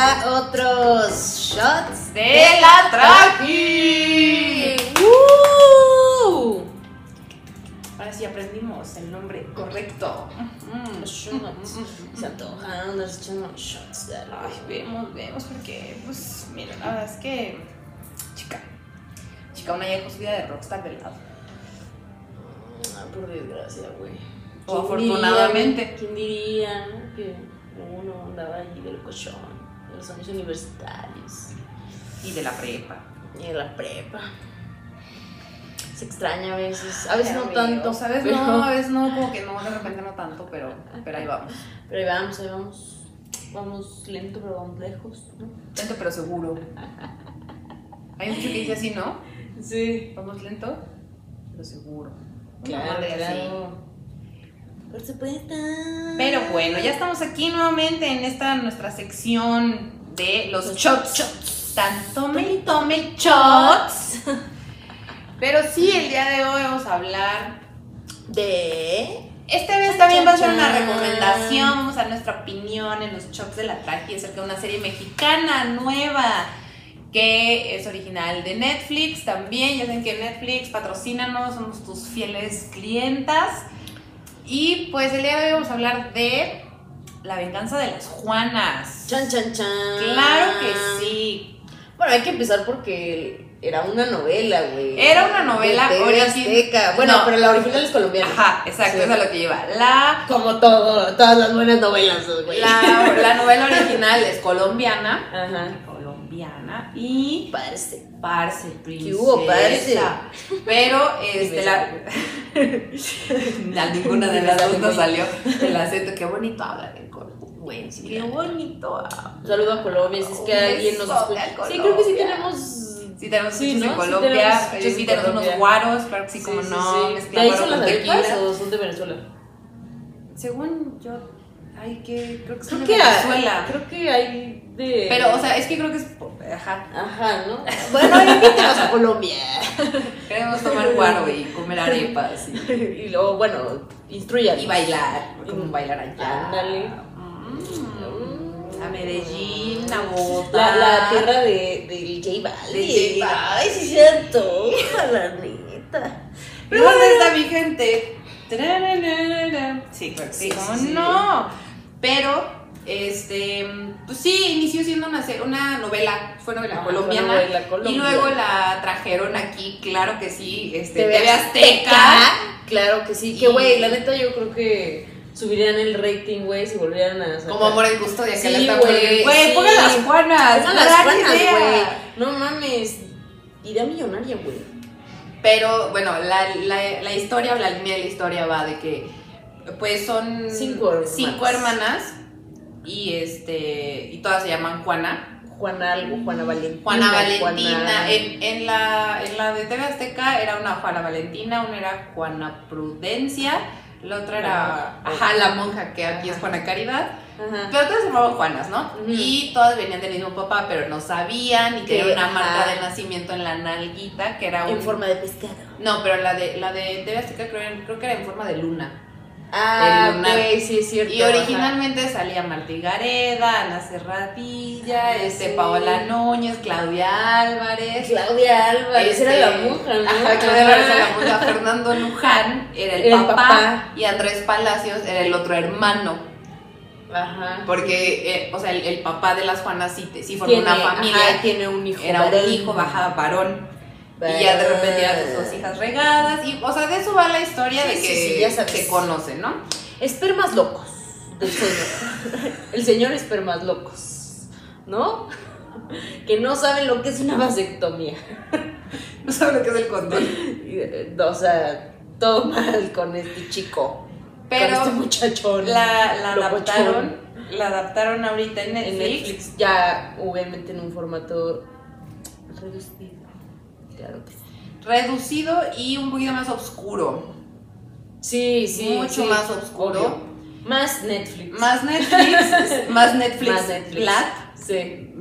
a otros shots de la Traqui. ¡Uh! Ahora sí aprendimos el nombre correcto. Mm, Los shots. Se antojan unos shots de algo. Ay, vemos, vemos, porque, pues, mira, la verdad es que, chica, chica, una ya su vida de rockstar de lado. Ah, por desgracia, güey. O ¿Quién diría, afortunadamente. güey? ¿Quién diría, no? Que uno andaba allí del cochón los años universitarios Y de la prepa. y en la prepa. Se extraña a veces, a veces no tanto. A veces pero- no, a veces no, como que no, de repente no tanto, pero, pero ahí vamos. Pero ahí vamos, ahí vamos. Vamos lento, pero vamos lejos, ¿no? Lento pero seguro. Hay mucho que dice así, ¿no? Sí. Vamos lento, pero seguro. Claro, claro. Por supuesto. Pero bueno, ya estamos aquí nuevamente en esta nuestra sección de los shots. Tan tome y tome shots. Pero sí, el día de hoy vamos a hablar. De. Esta vez también va a ser una recomendación. Vamos a dar nuestra opinión en los shots de la traje acerca de una serie mexicana nueva que es original de Netflix también. Ya saben que Netflix, patrocínanos, somos tus fieles clientas. Y pues el día de hoy vamos a hablar de La venganza de las Juanas. Chan, chan, chan. Claro que sí. Bueno, hay que empezar porque era una novela, güey. Era una novela De TV origi- Azteca. Bueno, No. pero la original es colombiana. Ajá, exacto, Sí. eso es lo que lleva. La, Como todo, todas las buenas novelas, güey. la, la novela original es colombiana. Ajá. Colombiana y Parece. Parce, princesa. hubo, parce? Pero, este, la... A ninguna de las dos nos salió el acento. Qué bonito habla el Colo. Güey, sí. Qué bonito. Un saludo a Colombia, si es que alguien nos escucha. Sí, creo que sí Colombia. tenemos. Sí, tenemos Sí, ¿no? en Sí Colombia. tenemos Sí, en tenemos Colombia. unos guaros, claro que sí, como sí, no. sí. ¿De ahí guaro son con las tequila. arepas o son de Venezuela? Según yo, ay, que creo que Creo que, Venezuela. hay, creo que hay de. Pero, o sea, es que creo que es. Ajá. Ajá, ¿no? Bueno, invítenos a Colombia. Queremos tomar guaro y comer arepas y, y luego, bueno, instruyan. y bailar. Como bailar allá. Ándale. Mm. A Medellín, a Bogotá. La, la tierra de, del J Balvin. Ay, sí antoja, la neta. ¿Y dónde está mi gente? Sí, claro que sí. Sí, ¿Cómo sí, sí. no? Pero, este, pues sí, inició siendo una, una novela, fue novela Ajá, colombiana. fue novela colombiana. Y luego la trajeron aquí, claro que sí, este, TV TV Azteca. Claro que sí. Y- Que, güey, la neta yo creo que subirían el rating, güey, si volvieran a sacar. Como Amor en Custodia, que Sí, la güey. Güey, pongan las Juanas. Pongan no las idea. güey. No mames. Idea millonaria, güey. Pero bueno, la, la, la historia o la línea de la historia va de que pues son Cinco hermanas. cinco hermanas y este y todas se llaman Juana. Juana algo, Juana Valentina. Juana Valentina. Juana- En, en la, en la de TV Azteca era una Juana Valentina, una era Juana Prudencia, la otra era Ajá. ajá, la monja que aquí es Juana Caridad. Ajá. Pero todas se llamaban Juanas, ¿no? Y todas venían del mismo papá, pero no sabían y Que, una marca de nacimiento en la nalguita, que era un... En forma de pescado. No, pero la de, la de TV Azteca creo, creo que era en forma de luna. Ah, ok, sí es cierto. Y originalmente salía Martí Gareda, Ana Serradilla, Ah, este, sí. Paola Núñez, Claudia. Álvarez. Claudia Álvarez este, era la monja, ¿no? Ajá, Claudia Álvarez era la monja. Fernando Luján era el, papá, papá. y Andrés Palacios era el otro hermano. Ajá. Porque, eh, o sea, el, el papá de las Juanas sí, sí formó Tiene, una familia. ajá, tiene un hijo. era un hijo, bajaba varón. Y ya de repente eran sus dos hijas regadas. Y, o sea, de eso va la historia Sí, de sí, que sí, ya sabes. se conocen, ¿no? Espermas locos señor. El señor espermas locos. ¿No? Que no saben lo que es una vasectomía. No saben lo que es el condón. Eh, O sea, todo mal con este chico. Pero con este muchachón. la, adaptaron. La adaptaron ahorita en Netflix. en Netflix. Ya, obviamente, en un formato reducido. Claro que sí. Reducido y un poquito más oscuro. Sí, sí. Mucho sí, más oscuro. obvio. Más Netflix. Más Netflix. más Netflix. Más Netflix. Sí.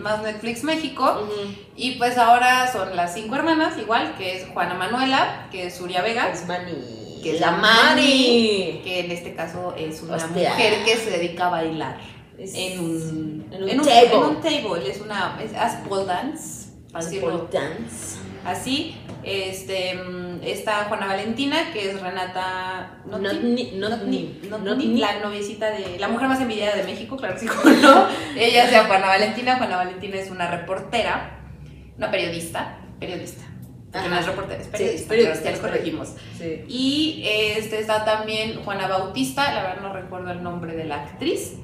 Más Netflix México. Y pues ahora son las cinco hermanas, igual, que es Juana Manuela, que es Surya Vega, Es Mani. que es la Mani, que en este caso es una Hostia. mujer que se dedica a bailar. Es- en un, en un en table. en un table, es una, es as pole dance, dance. así. Este, mm, está Juana Valentina, que es Renata Notni, Notni- Notni- la noviecita de la mujer más envidiada de México, claro que sí, ¿cómo no. Ella sea Juana Valentina. Juana Valentina es una reportera, una periodista, periodista. Porque no es reportera, es Sí, periodista, periodista, pero ya corregimos. Sí. Y este está también Juana Bautista, la verdad no recuerdo el nombre de la actriz,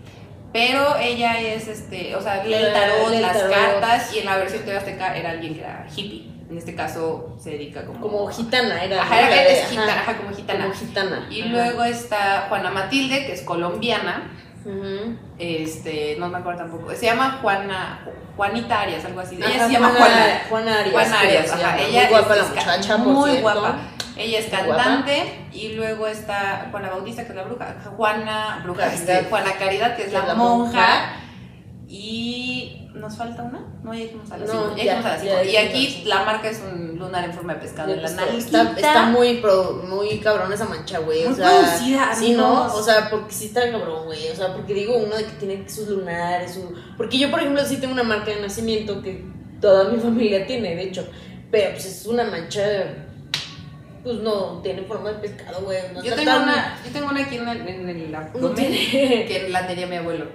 pero ella es este, o sea, lee el tarot, el las tarot. cartas y en la versión de Azteca era alguien que era hippie. En este caso se dedica como Como gitana era. Ajá, era es gitana, ajá, como gitana. Como gitana. Y ajá. luego está Juana Matilde, que es colombiana. Ujú. Este, no me acuerdo tampoco. Se llama Juana Juanita Arias, algo así. Ella Ajá, se llama Juana. Juana Arias. Juana Arias, se ajá. Ella muy guapa es la muchacha, por muy cierto. guapa. Ella es Muy guapa. cantante y luego está Juana Bautista, que es la bruja, Juana, bruja, Caridad. este, Juana Caridad, que es Que la, la monja. monja. Nos falta una, no, ya dijimos a las No, cinco, ya ya, dijimos a las ya cinco. Y aquí la marca es un lunar en forma de pescado en la Está, nariz. está, está muy, pro, muy cabrón esa mancha, güey. O Muy sea, producida, Sí, ¿no? O sea, porque sí está cabrón, güey. O sea, porque digo uno de que tiene sus lunares. Su... Porque yo, por ejemplo, sí tengo una marca de nacimiento que toda mi familia tiene, de hecho. Pero pues es una mancha. Pues no, tiene forma de pescado, güey. No Yo tengo, tan- una, yo tengo una aquí en el, en el abdomen que la tenía mi abuelo.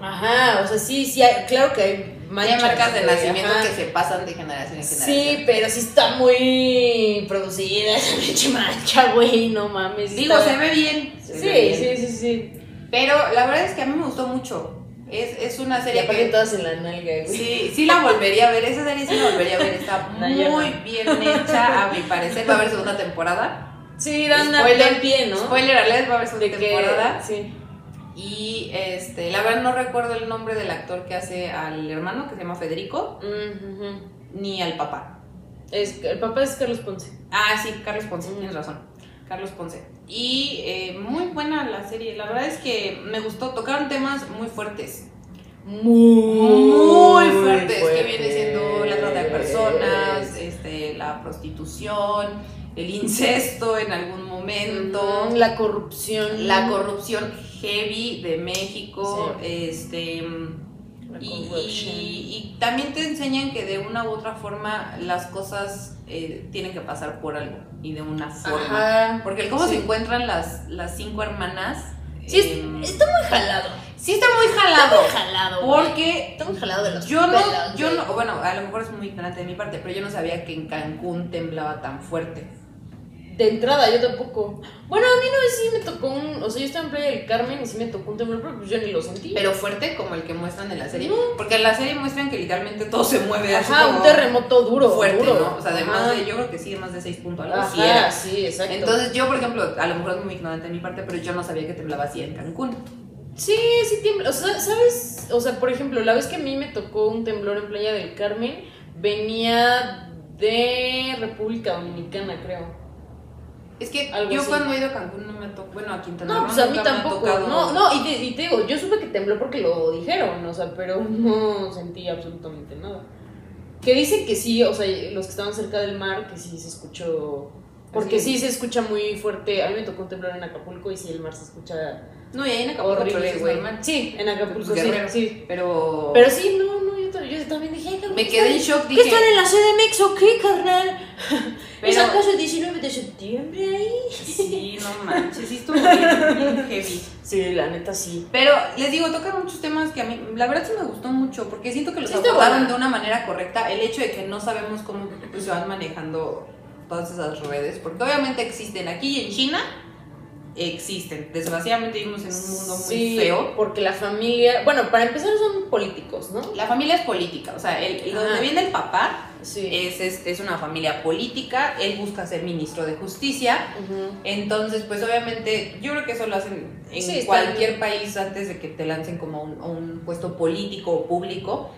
Ajá, o sea, sí, sí, hay- claro que hay manchas. Hay marcas de nacimiento ajá. que se pasan de generación en generación. Sí, pero sí está muy producida esa pinche mancha, güey, no mames. Digo, está- se ve bien. Sí, se ve bien. sí, sí, sí. Pero la verdad es que a mí me gustó mucho. Es, es una Y serie aparte que. todas en la nalga, güey. Sí, sí la volvería a ver. Esa serie sí la volvería a ver. Está No, muy no. bien hecha, a mi parecer. Va a haber segunda temporada. Sí, dan Spoiler, dan pie, ¿no? Spoiler alert, va a haber segunda de que, temporada. sí. Y este, la verdad no recuerdo el nombre del actor que hace al hermano, que se llama Federico, ni al papá. Es, el papá es Carlos Ponce. Ah, sí, Carlos Ponce, tienes razón. Carlos Ponce. Y eh, muy buena la serie. La verdad es que me gustó. Tocaron temas muy fuertes. Muy fuertes. Que viene siendo la trata de personas, este, la prostitución, el incesto en algún momento. La corrupción. La corrupción heavy de México. Este. Y, corruption. y- y también te enseñan que de una u otra forma las cosas eh, tienen que pasar por algo y de una forma. Ajá. Porque el cómo Sí. se encuentran las, las cinco hermanas. Sí, em, está muy jalado. sí está muy jalado. jalado. güey. Porque Está muy jalado de los yo no, pelos, yo no, bueno, a lo mejor es muy ignorante de mi parte, pero yo no sabía que en Cancún temblaba tan fuerte. De entrada, yo tampoco. Bueno, a mí no sí me tocó un. O sea, yo estaba en Playa del Carmen y sí me tocó un temblor, pero pues yo ni lo sentí. Pero fuerte como el que muestran en la serie. No. Porque en la serie muestran que literalmente todo se mueve así Ajá, un terremoto duro. fuerte, duro. ¿no? O sea, además Ajá. de, yo creo que sí, de más de 6 puntos algo sí Ajá, era. sí, exacto. Entonces yo, por ejemplo, a lo mejor es muy ignorante de mi parte, pero yo no sabía que temblaba así en Cancún. Sí, sí tiembla. O sea, ¿sabes? O sea, por ejemplo, la vez que a mí me tocó un temblor en Playa del Carmen, venía de República Dominicana, creo. Es que Algo yo así. cuando he ido a Cancún no me tocó, bueno, a Quintana No, Roo pues a mí nunca me ha tampoco. tocado. No, no, y te, y te digo, yo supe que tembló porque lo dijeron, o sea, pero no sentí absolutamente nada. Que dicen que sí, o sea, los que estaban cerca del mar, que sí se escuchó. Porque Sí. sí se escucha muy fuerte. A mí me tocó un temblor en Acapulco y sí, el mar se escucha No, y ahí en Acapulco horrible, es güey. normal. Sí, en Acapulco sí, Guerrero. sí. Pero, Pero sí, no, no, yo, también- yo también dije, ay, cabrón, me ¿qué quedé en están- shock, ¿Qué dije, están en la CDMX o qué, carnal? Pero- ¿Es acaso el 19 de septiembre ahí? sí, no manches, sí estuvo bien, bien heavy. Sí, la neta sí. Pero les digo, tocan muchos temas que a mí, la verdad sí me gustó mucho, porque siento que los Sí, abordaron de una manera correcta. El hecho de que no sabemos cómo pues, se van manejando todas esas redes, porque obviamente existen aquí y en China, existen. Desgraciadamente vivimos en un mundo muy Sí, feo. porque la familia, bueno, para empezar son políticos, ¿no? La familia es política, o sea, el, el donde viene el papá Sí. es, es, es una familia política, él busca ser ministro de justicia, entonces pues obviamente yo creo que eso lo hacen en Sí, cualquier país antes de que te lancen como a un, puesto político o público,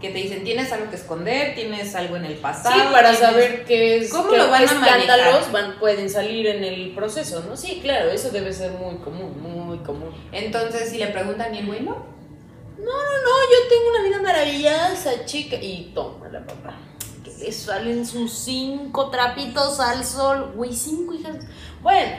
que te dicen tienes algo que esconder, tienes algo en el Sí, pasado. para tienes- saber qué es, ¿Cómo qué, lo van qué a manejar? escándalos van, pueden salir en el proceso, ¿no? Sí, claro, eso debe ser muy común, muy común. Entonces si le preguntan y el güey no, No, yo tengo una vida maravillosa, chica. Y toma la papá. Le salen sus cinco trapitos al sol. Güey, cinco hijas. Bueno,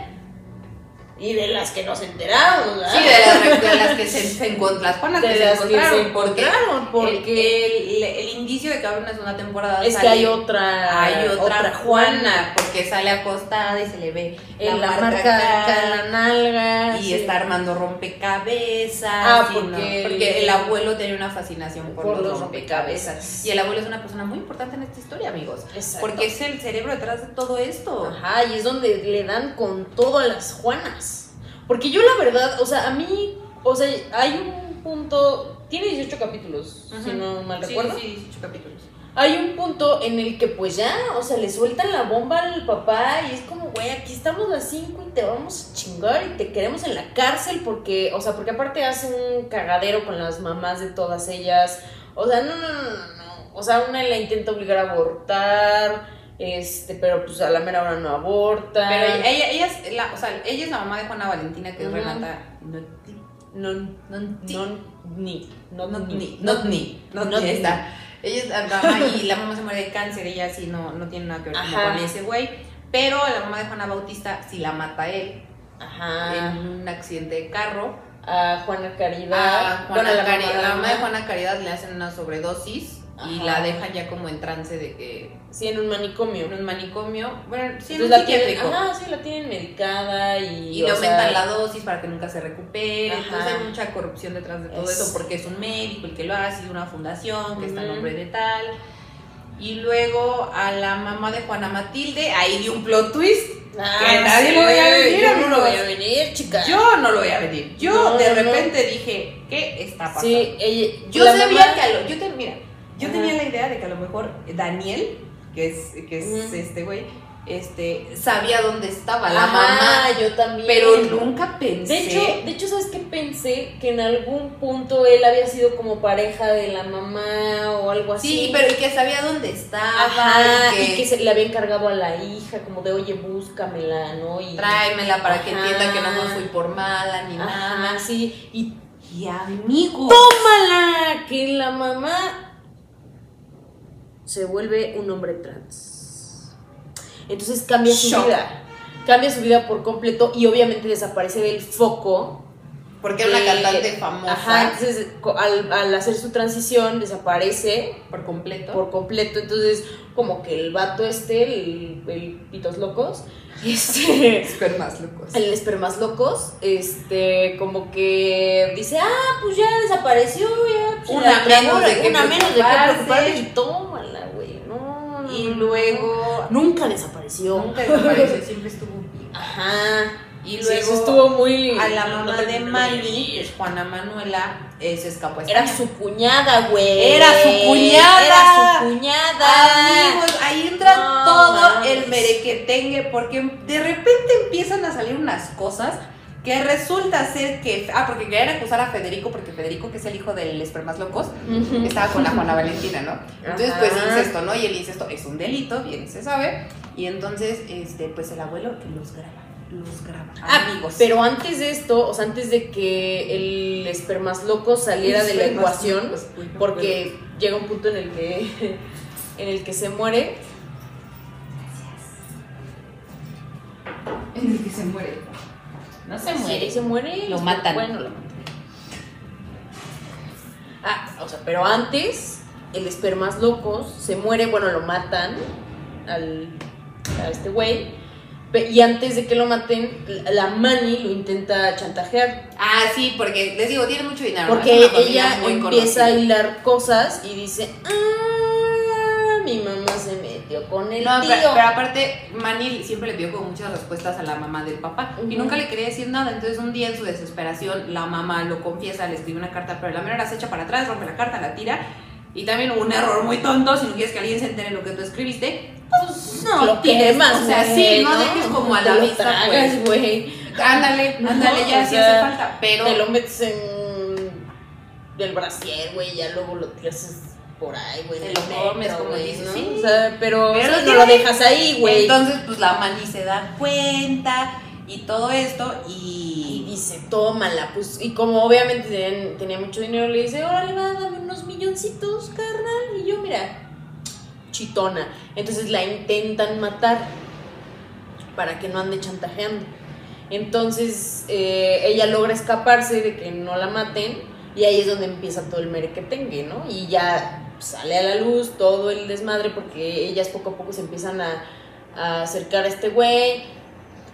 Y de las que nos enteramos, ¿verdad? Sí, de las, de las que se, se encont- las Juanas De que se las que se encontraron. porque encontraron, porque el, el, el indicio de que habrá una segunda temporada es que hay otra. hay otra, Juana, porque sale acostada y se le ve En la marca en la nalga. y sí. está armando rompecabezas. Ah, porque no, porque el abuelo tenía una fascinación por, Por los, los rompecabezas. rompecabezas. Y el abuelo es una persona muy importante en esta historia, amigos. Exacto. Porque es el cerebro detrás de todo esto. Ajá, y es donde le dan con todo a las Juanas. Porque yo la verdad, o sea, a mí, o sea, hay un punto, tiene 18 capítulos, si no mal Sí, recuerdo. Sí, 18 capítulos. Hay un punto en el que pues ya, o sea, le sueltan la bomba al papá y es como, güey, aquí estamos las 5 y te vamos a chingar y te queremos en la cárcel porque, o sea, porque aparte hacen un cagadero con las mamás de todas ellas. O sea, no, no, no, no, no. O sea, una la intenta obligar a abortar, este, pero pues a la mera hora no aborta. Pero ella, ella, ella es la, o sea, ella es la mamá de Juana Valentina, que es. Renata Notti. No, Nonti. no, ni, no, Notni, ni, Notni, Notni, Notni. ahí está. Ella es la mamá y la mamá se muere de cáncer, ella sí no, no tiene nada que ver con ese güey. Pero la mamá de Juana Bautista sí la mata a él Ajá. en un accidente de carro. A Juana Caridad. A Juana Bueno, la Cari- mamá de la mamá de Ana. Juana Caridad le hacen una sobredosis y Ajá. la dejan ya como en trance de que Sí, en un manicomio. en un manicomio, bueno, sí, en Entonces un la tienen, ajá, sí, la tienen medicada y. Y le aumentan sea, la dosis para que nunca se recupere. Ajá. Entonces hay mucha corrupción detrás de todo Es- eso porque es un médico el que lo hace, y una fundación que está a nombre de tal. Y luego a la mamá de Juana Matilde, ahí dio un plot twist. Ah, que nadie sí, lo veía venir, Yo no lo voy a venir, chica. Yo no lo voy a venir. Yo No, de no, no. repente dije, ¿qué está pasando? Sí, ella. Yo sabía mamá- que a lo, yo te, mira, yo tenía la idea de que a lo mejor Daniel, que es, que es este güey, este, sabía dónde estaba la Ajá, mamá, yo también. pero nunca pensé. De hecho, de hecho, ¿sabes qué pensé? Que en algún punto él había sido como pareja de la mamá o algo así. sí, pero y que sabía dónde estaba, Ajá, y y que, se le había encargado a la hija, como de, oye, búscamela, ¿no? Y, tráemela para que entienda que no me fui por mala ni nada. sí. Y Y amigo. tómala, que la mamá se vuelve un hombre trans. Entonces cambia su vida. Cambia su vida por completo y obviamente desaparece del foco. Porque era una cantante famosa Ajá, entonces al, al hacer su transición desaparece por completo. por completo. Entonces, como que el vato este, el, el pitos locos, este. espermas locos. El espermas locos, este, como que dice, ah, pues ya desapareció, ya. pues, Una menos de qué una menos de qué preocuparse. y tómala, güey. No, no, Y luego. Nunca desapareció. nunca desapareció, siempre estuvo. Ajá. Y Sí, luego eso estuvo muy. a la mamá de no Manny, que es Juana Manuela, eh, se escapó a Era su cuñada, güey. Era su cuñada. Era su cuñada. Amigos, ahí entra No todo mames. el merequetengue porque de repente empiezan a salir unas cosas que resulta ser que ah porque querían acusar a Federico porque Federico que es el hijo del espermas locos estaba con la Juana Valentina, ¿no? Entonces Ajá. pues incesto, ¿no? Y el incesto es un delito, bien se sabe, y entonces este pues el abuelo los graba, los graba. Ah, amigos. Pero antes de esto, o sea, antes de que el espermas loco saliera de la ecuación, locos, uy, no porque llega un punto en el que en el que se muere. En el que se muere. No se muere. Se muere. Lo matan. Bueno, lo matan. Ah, o sea, pero antes el espermas locos se muere, bueno, lo matan al a este güey. Y antes de que lo maten, la Manny lo intenta chantajear. Ah, sí, porque les digo, tiene mucho dinero. Porque ella empieza a hilar cosas y dice, ah, mi mamá se metió con el No, tío. pero, pero aparte, Manny siempre le pidió como muchas respuestas a la mamá del papá y nunca le quería decir nada. Entonces, un día en su desesperación, la mamá lo confiesa, le escribe una carta, pero la menor se echa para atrás, rompe la carta, la tira. Y también un error muy tonto, si no quieres que alguien se entere lo que tú escribiste, pues no, lo tienes, quemas, o sea, sí, no, dejes como a la vista, pues. güey. Ándale, ándale, ya sí hace falta, pero... Te lo metes en el brasier, güey, ya luego lo tiras por ahí, güey. Te lo comes, como dices, ¿no? sí. O sea, pero, no lo dejas ahí, güey. Entonces, pues la Manny se da cuenta y todo esto Y y... dice, tómala, pues, y como obviamente tenía mucho dinero, le dice, órale, va, dame unos milloncitos, carnal, y yo, mira, chitona. Entonces la intentan matar para que no ande chantajeando. Entonces eh, ella logra escaparse de que no la maten y ahí es donde empieza todo el merequetengue, ¿no? Y ya sale a la luz todo el desmadre porque ellas poco a poco se empiezan a, a acercar a este güey,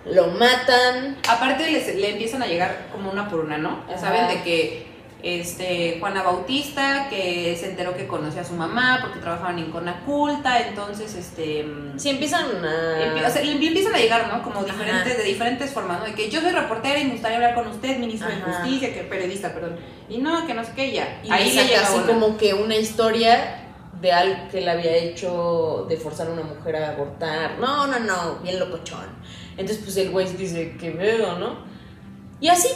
lo matan. Aparte les- le empiezan a llegar como una por una, ¿no? Ya Ajá. saben de que este, Juana Bautista, que se enteró que conocía a su mamá porque trabajaban en Conaculta, entonces este... mm, Sí, empiezan a... o sea, empiezan a llegar, ¿no? Como diferentes, Ajá. de diferentes formas, ¿no? De que yo soy reportera y me gustaría hablar con usted, ministro de. Justicia, que periodista, perdón. Y no, que no sé qué, ya. Y Ahí saca llega así una. como que una historia de algo que le había hecho de forzar a una mujer a abortar. No, no, no, bien locochón. Entonces, pues el güey dice, que veo, ¿no? Y así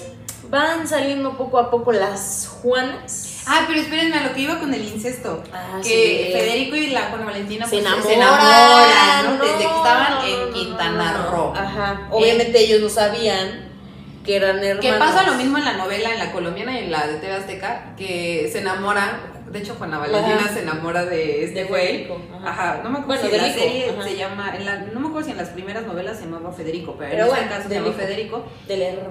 van saliendo poco a poco las Juanas. Ah, pero espérenme a lo que iba con el incesto. Ah, que sí. Federico y la Juana Valentina se pues, enamoran, enamoran, ¿no? no, Desde que estaban no, en Quintana. Roo. Ajá. Obviamente ellos no sabían que eran hermanos. Que pasa lo mismo en la novela, en la colombiana y en la de TV Azteca, que se enamoran. De hecho, Juana Valentina Ajá. se enamora de este güey. Federico, ajá. Ajá. no me acuerdo Bueno, si en la serie ajá. se llama, en la- no me acuerdo si en las primeras novelas se llamaba Federico, pero, Pero en bueno, este caso se Lico. Federico.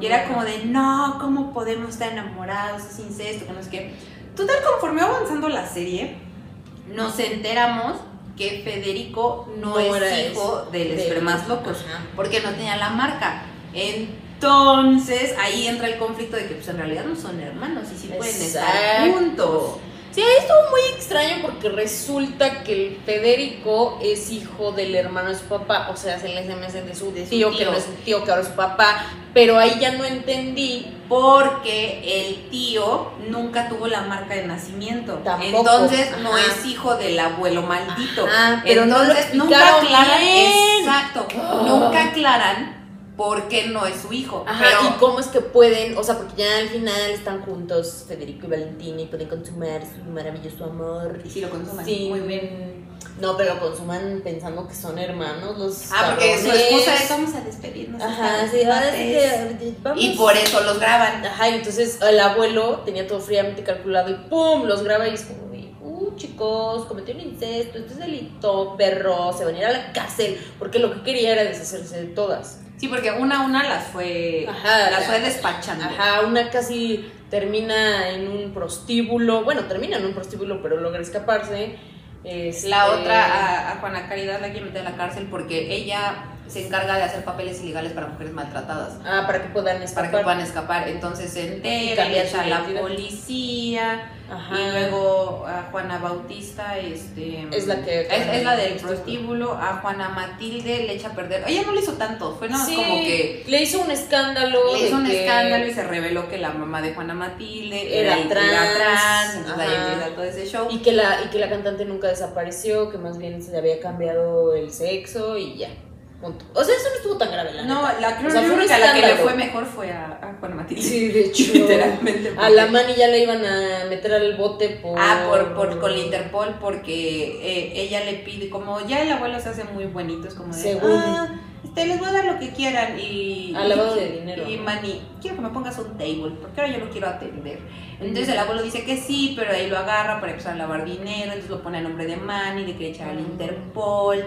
Y era como de, no, ¿cómo podemos estar enamorados? Es incesto, que no sé qué. Total, conforme va avanzando la serie, nos enteramos que Federico no, es hijo del de- Espermas Locos, porque no tenía la marca. Entonces, ahí entra el conflicto de que pues, en realidad no son hermanos y sí pueden estar juntos. Sí, estuvo muy extraño porque resulta que el Federico es hijo del hermano de su papá, o sea, se les hace de su De su tío, que no es su tío, que ahora es su papá, pero ahí ya no entendí. Porque el tío nunca tuvo la marca de nacimiento. Tampoco, Entonces no es hijo del abuelo maldito. Ajá, pero no lo Entonces nunca aclaran. bien. Exacto. Nunca aclaran por qué no es su hijo. Ajá, pero y cómo es que pueden, o sea, porque ya al final están juntos Federico y Valentina y pueden consumar su maravilloso amor. Y si lo consuman. Sí, Muy bien. No, pero lo consuman pensando que son hermanos los Ah, porque su excusa es vamos a despedirnos. Ajá, sí, ahora vez". es que vamos. Y por eso los graban. Ajá, y entonces el abuelo tenía todo fríamente calculado y ¡pum! Los graba y es como, chicos, cometió un incesto, esto es delito, perro, se van a ir a la cárcel, porque lo que quería era deshacerse de todas. Sí, porque una a una las fue, Ajá, las la- fue despachando. Ajá, una casi termina en un prostíbulo, bueno, termina en un prostíbulo, pero logra escaparse. Este, La otra, a, a Juana Caridad la quiere meter a la cárcel porque ella se encarga de hacer papeles ilegales para mujeres maltratadas. Ah, para que puedan Para escapar. que puedan escapar. Entonces se Y entera, echa a la policía. Ajá. Y luego a Juana Bautista, este. Es la que- Es, es la del prostíbulo. A Juana Matilde le echa a perder. Ella no le hizo tanto, fue nada más Sí, como que. le hizo un escándalo. Le hizo un escándalo y se reveló que la mamá de Juana Matilde Era era, trans, era trans, entonces ahí empieza todo ese show. Y que, la, y que la cantante nunca desapareció, que más bien se le había cambiado el sexo y ya. Punto. O sea, eso no estuvo tan grave, la No, neta. la, creo O sea, fue un única a la que le fue mejor fue a, a Juana Matilde. Sí, de hecho. Literalmente. A la Mani ya le iban a meter al bote por. Ah, por, por, con la Interpol, porque eh, ella le pide, como ya el abuelo se hace muy bonito, es como de, Según. ah, este, les voy a dar lo que quieran y... Al lavado de dinero, Y. Manny, quiero que me pongas un table, porque ahora yo lo quiero atender. Entonces el abuelo dice que sí, pero ahí lo agarra para empezar a lavar dinero, entonces lo pone a nombre de Manny, le quiere echar al Interpol.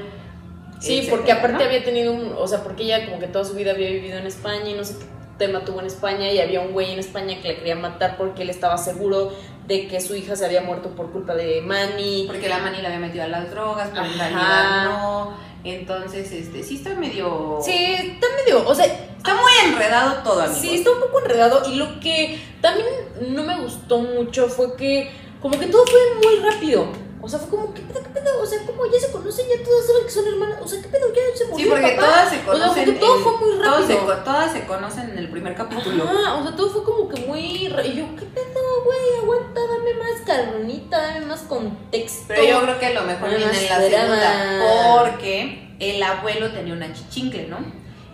Sí, etcétera, porque aparte ¿no? había tenido un. O sea, porque ella como que toda su vida había vivido en España y no sé qué tema tuvo en España y había un güey en España que la quería matar porque él estaba seguro de que su hija se había muerto por culpa de Manny. Porque la Manny la había metido a las drogas, pero en realidad no. Entonces, este, sí está medio... Sí, está medio. O sea, Está muy enredado todo, amigos. Sí, está un poco enredado y lo que también no me gustó mucho fue que como que todo fue muy rápido. O sea, fue como, ¿qué pedo, qué pedo? O sea, como ya se conocen, ya todas saben que son hermanas. O sea, ¿qué pedo? Ya se murió Sí, porque papá. todas se O sea, conocen. porque todo fue muy todas se rápido. todas se conocen en el primer capítulo. Ajá, o sea, todo fue como que muy... Y yo, ¿qué pedo, güey? Aguanta, dame más carnita, dame más contexto. Pero yo creo que lo mejor viene en la segunda. Porque el abuelo tenía una chichincle, ¿no?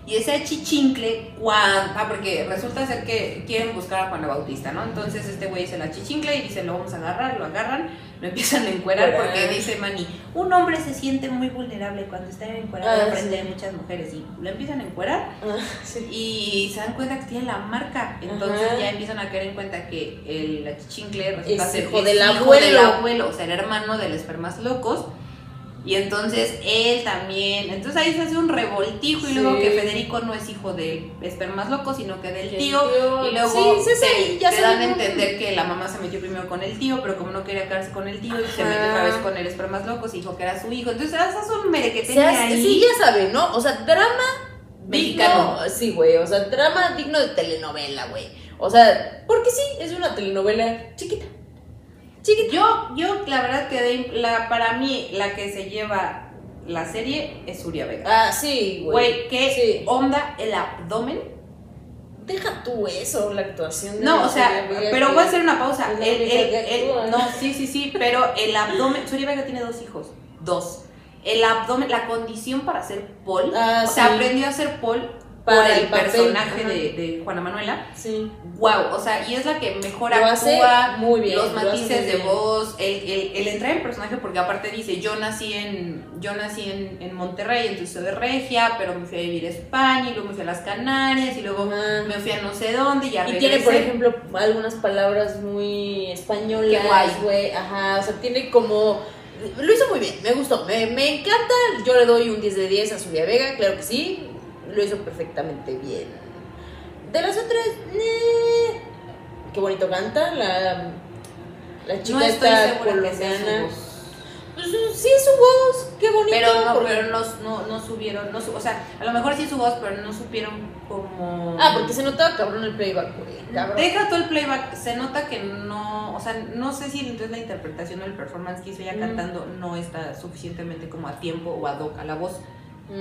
Y ese chichincle, cuando, ah, porque resulta ser que quieren buscar a Juana Bautista, ¿no? Entonces este güey dice la chichincle y dice, lo vamos a agarrar, lo agarran, lo empiezan a encuerar porque dice Manny, un hombre se siente muy vulnerable cuando está encuerado Ah, frente sí. de muchas mujeres y lo empiezan a encuerar Ah, sí. y se dan cuenta que tiene la marca. Entonces Ajá. ya empiezan a caer en cuenta que el la chichincle resulta Es ser hijo del hijo abuelo. del abuelo, o sea, era hermano de los espermas locos. Y entonces él también. Entonces ahí se hace un revoltijo. Y luego que Federico no es hijo de espermas locos, sino que del tío. tío- Y luego Sí, sí, sí, te, ya te dan a entender que la mamá se metió primero con el tío, pero como no quería quedarse con el tío, y se metió otra vez con el espermas locos y dijo que era su hijo. Entonces, esas son hace- ahí. sí, ya saben, ¿no? O sea, drama Mexicano. digno. Sí, güey. O sea, drama digno de telenovela, güey. O sea, porque sí, es una telenovela chiquita. Chiquita. Yo, yo la verdad que la, para mí la que se lleva la serie es Surya Vega. Ah, sí, güey. Güey, ¿qué Sí. onda el abdomen? Deja tú eso, la actuación de No, o sea, Vega pero que- voy a hacer una pausa. El- el- el- no, sí, sí, sí, pero el abdomen, Surya Vega tiene dos hijos, dos. El abdomen, la condición para ser Paul, Ah, o sea, sí. aprendió a ser Paul Para por el, personaje de, de Juana Manuela. Sí. Wow, o sea, y es la que mejor Lo hace actúa, muy bien, los matices de bien. voz, el, el, el entrar en personaje, porque aparte dice, yo nací en, yo nací en, en Monterrey, entonces soy de Regia, pero me fui a vivir a España, y luego me fui a las Canarias, y luego me fui a no sé dónde, y ya Y tiene, por ejemplo, algunas palabras muy españolas, güey. Ajá, o sea, tiene como... Lo hizo muy bien, me gustó, me, me encanta. Yo le doy un 10 de 10 a Surya Vega, claro que sí. Lo hizo perfectamente bien. De las otras, eh, qué bonito canta la, la chica no esta colombiana. voz. Pues, sí, su voz, qué bonito. Pero no, porque- pero no, no, no subieron, no o sea, a lo mejor sí su voz, pero no supieron como... Ah, porque se notaba cabrón el playback, güey. Cabrón. Deja todo el playback, se nota que no, o sea, no sé si entonces la interpretación o el performance que hizo ella Mm. cantando no está suficientemente como a tiempo o ad hoc a la voz.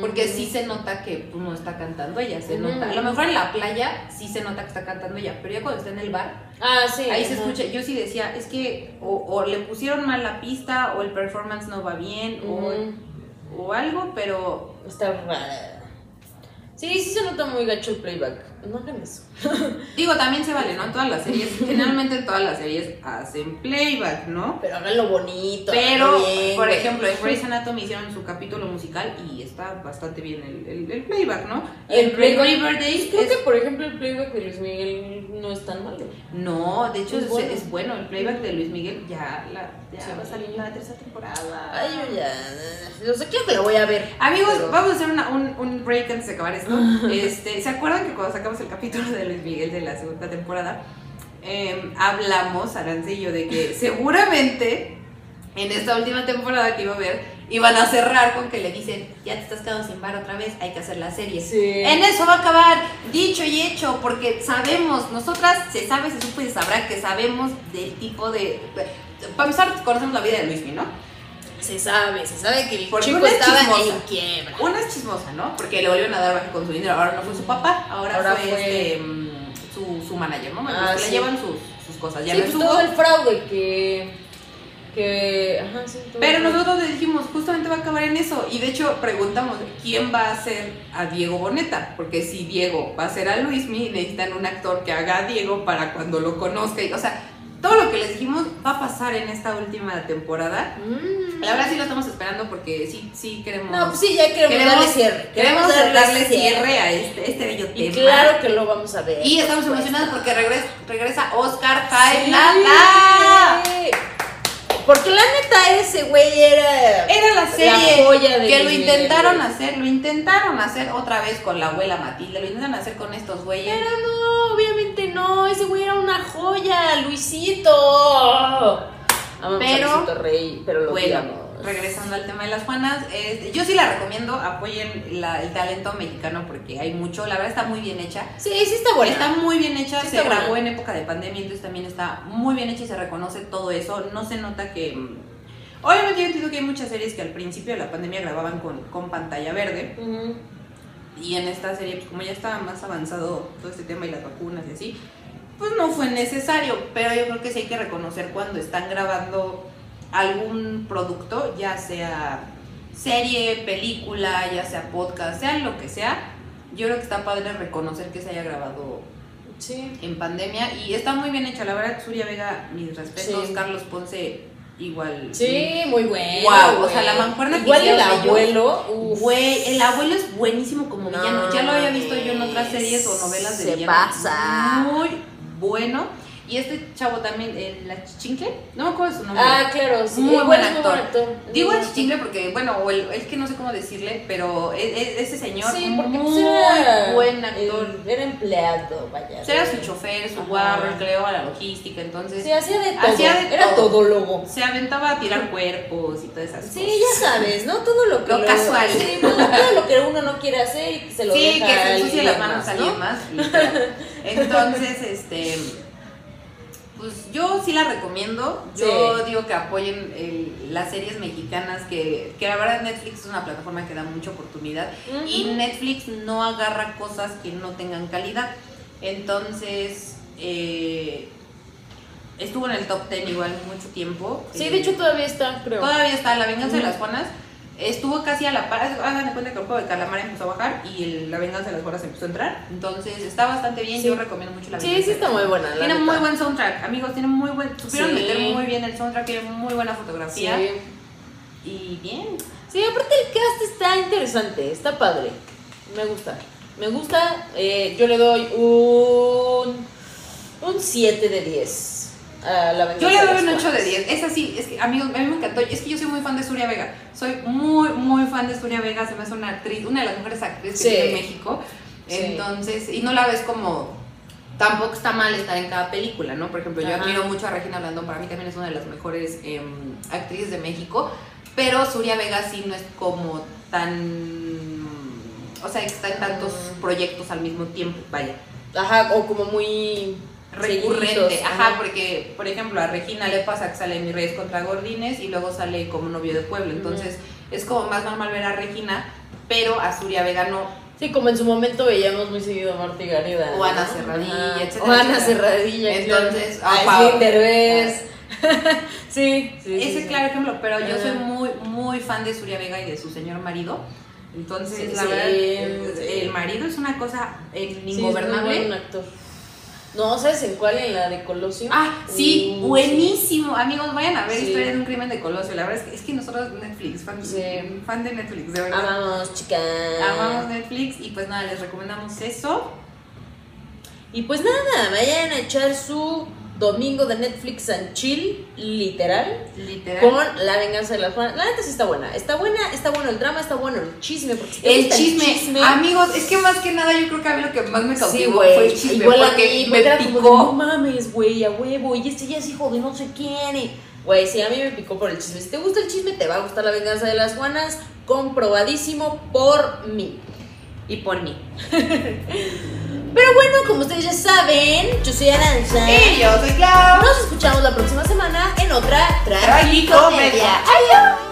Porque sí se nota que pues, no está cantando ella, se nota. A lo mejor en la playa sí se nota que está cantando ella, pero ya cuando está en el bar, Ah, sí. ahí se escucha. Yo sí decía, es que o, o le pusieron mal la pista, o el performance no va bien, o, o algo, pero Está rara. Sí, sí se nota muy gacho el playback. No hagan eso. digo, también se vale, ¿no? En todas las series, generalmente en todas las series hacen playback, ¿no? Pero háganlo bonito. Pero, bien, por ejemplo, en Grey's Anatomy hicieron su capítulo musical y está bastante bien el, el- el playback, ¿no? El playback- Riverdale Creo es- que, por ejemplo, el playback de Luis Miguel no es tan malo. No, de hecho Es es, bueno. es bueno. El playback de Luis Miguel ya, la, ya Sí. va a salir la tercera temporada. Ay, yo ya. No sé, quiero que lo voy a ver. Amigos, Pero- vamos a hacer una- un, un break antes de acabar esto. Este, ¿Se acuerdan que cuando sacamos el capítulo de Luis Miguel de la segunda temporada, em, hablamos, yo, de que seguramente en esta última temporada que iba a ver, iban a cerrar con que le dicen, ya te estás quedando sin bar otra vez, hay que hacer la serie. Sí. En eso va a acabar, dicho y hecho, porque sabemos, nosotras se sabe, se supo y se sabrá que sabemos del tipo de... Para empezar, conocemos la vida de Luismi, ¿no? Se sabe, se sabe que el Porque chico estaba chismosa. en quiebra. Una es chismosa, ¿no? Porque le volvieron a dar baje con su dinero. Ahora no fue su papá, ahora, Ahora fue, fue- este, mm, su, su manager, ¿no? Ah, sí. le llevan sus, sus cosas. Ya sí, no pues todo el fraude que. que. Ajá, sí. Pero nosotros le dijimos, justamente va a acabar en eso. Y de hecho preguntamos, ¿quién va a hacer a Diego Boneta? Porque si Diego va a ser a Luismi, necesitan un actor que haga a Diego para cuando lo conozca. Y, o sea, todo lo que les dijimos va a pasar en esta última temporada. Mm. La verdad sí lo estamos esperando porque sí, sí queremos... No, pues sí, ya queremos, Queremos- darle cierre. Queremos darle cierre a este, este bello Y tema. claro que lo vamos a ver. Y estamos emocionados porque regresa, regresa Oscar Sí. Jailata. Porque la neta, ese güey era. Era la serie joya de que lo intentaron hacer, lo intentaron hacer otra vez con la abuela Matilde, lo intentaron hacer con estos güeyes. Pero no, obviamente no. Ese güey era una joya, Luisito. Amamos Pero- a Luisito Rey, pero lo Bueno, odiamos. regresando al tema de las Juanas, yo sí la recomiendo, apoyen la- el talento mexicano porque hay mucho, la verdad está muy bien hecha. Sí, sí está buena. Está muy bien hecha, Sí se grabó buena. en época de pandemia, entonces también está muy bien hecha y se reconoce todo eso. No se nota que. mm, Obviamente yo entiendo que hay muchas series que al principio de la pandemia grababan con, con pantalla verde. Y en esta serie, pues como ya estaba más avanzado todo este tema y las vacunas y así, pues no fue necesario. Pero yo creo que sí hay que reconocer cuando están grabando algún producto, ya sea serie, película, ya sea podcast, sea lo que sea. Yo creo que está padre reconocer que se haya grabado Sí. en pandemia y está muy bien hecha. La verdad, Surya Vega, mis respetos. Sí. Carlos Ponce, igual. Sí, muy bueno. Guau, o sea, la mancuerna que Igual el abuelo. Güey, el abuelo es buenísimo como No villano. Ya lo había visto yo en otras series o novelas de se villano. pasa. Muy bueno. Y este chavo también, el, la chichincle, no me acuerdo su nombre. Ah, claro, sí. Muy buen es muy actor. Digo porque, bueno, o el, es que no sé cómo decirle, pero e- e- ese señor, Sí, porque muy pues, era buen actor. el- era empleado, vaya. Era su chofer, su guarro, le daba la logística, entonces Sí, hacía de todo. Hacía de era todo. todólogo. se aventaba a tirar cuerpos y todas esas Sí, cosas. ya sabes, ¿no? Todo lo que Lo casual. Sí, todo lo que uno no quiere hacer y se lo Sí, deja que se a alguien las manos a alguien más. literal. Entonces, este. Pues yo sí la recomiendo. Yo Sí. digo que apoyen el- las series mexicanas, que, que la verdad Netflix es una plataforma que da mucha oportunidad. Y Netflix no agarra cosas que no tengan calidad. Entonces, eh, estuvo en el top 10 igual mucho tiempo. Sí, Eh, de hecho todavía está, creo. Todavía está La Venganza de las Juanas. Estuvo casi a la par. Hagan cuenta que el juego de calamar empezó a bajar y el- La Venganza de las Juanas empezó a entrar. Entonces está bastante bien. Sí. Yo recomiendo mucho La Sí, Venganza. sí de está muy buena. la Tiene neta. muy buen soundtrack, amigos. Tiene muy buen. Supieron Sí. meter muy bien el soundtrack. Tiene muy buena fotografía. Sí. Y bien. Sí, aparte el cast está interesante, está padre. Me gusta. Me gusta. eh, yo le doy un. Un 7 de 10 a la Yo le de doy un 8 de Juanas. 10. Es así, es que, amigos, a mí me encantó. Es que yo soy muy fan de Surya Vega. Soy muy, muy fan de Surya Vega. Se me hace una actriz, una de las mejores actrices Sí. tiene México. Sí. Entonces, y no la ves como. Tampoco está mal estar en cada película, ¿no? Por ejemplo, yo Ajá. admiro mucho a Regina Blandón. Para mí también es una de las mejores em, actrices de México. Pero Surya Vega sí no es como tan. O sea, está en tantos Mm. proyectos al mismo tiempo. Vaya Ajá, o como muy. Recurrente, ajá, porque por ejemplo a Regina le pasa que sale Mis Reyes contra Gordines y luego sale como novio de pueblo, entonces es como más normal ver a Regina, pero a Zuria Vega no. Sí, como en su momento veíamos muy seguido a Marta y Gareda. O Ana ¿no? Serradilla, Ajá. etcétera, O Ana. Entonces, claro. ah, a. Derbez. sí, sí. Ese sí. claro ejemplo, pero yo soy muy muy fan de Zuria Vega y de su señor marido. Entonces, Sí, la verdad, el, el marido es una cosa es muy ingobernable. buen actor. No, ¿sabes en cuál? En la de Colosio. Ah, sí, Uh, buenísimo. Amigos, vayan a ver Sí. Historia de un crimen de Colosio. La verdad es que, es que nosotros Netflix, fan, Sí. fan de Netflix, de verdad. Amamos, chicas. Amamos Netflix y pues nada, les recomendamos eso. Y pues nada, vayan a echar su domingo de Netflix and chill, literal, Literal. con La venganza de las Juanas. La neta sí está buena. Está buena, está bueno el drama, está bueno el chisme. Porque si El chisme. amigos, es que más que nada yo creo que a mí lo que más me Sí, cautivó güey. fue el chisme. Igual a porque mí, me como de, no picó. mames, güey, a huevo. Y este ya es hijo de no sé quién. Güey, sí, a mí me picó por el chisme. Si te gusta el chisme, te va a gustar la venganza de las Juanas. Comprobadísimo por mí. Y por mí. Pero bueno, como ustedes ya saben, yo soy Aranza. Y yo soy Clau. Nos escuchamos la próxima semana en otra Tragicomedia. Adiós.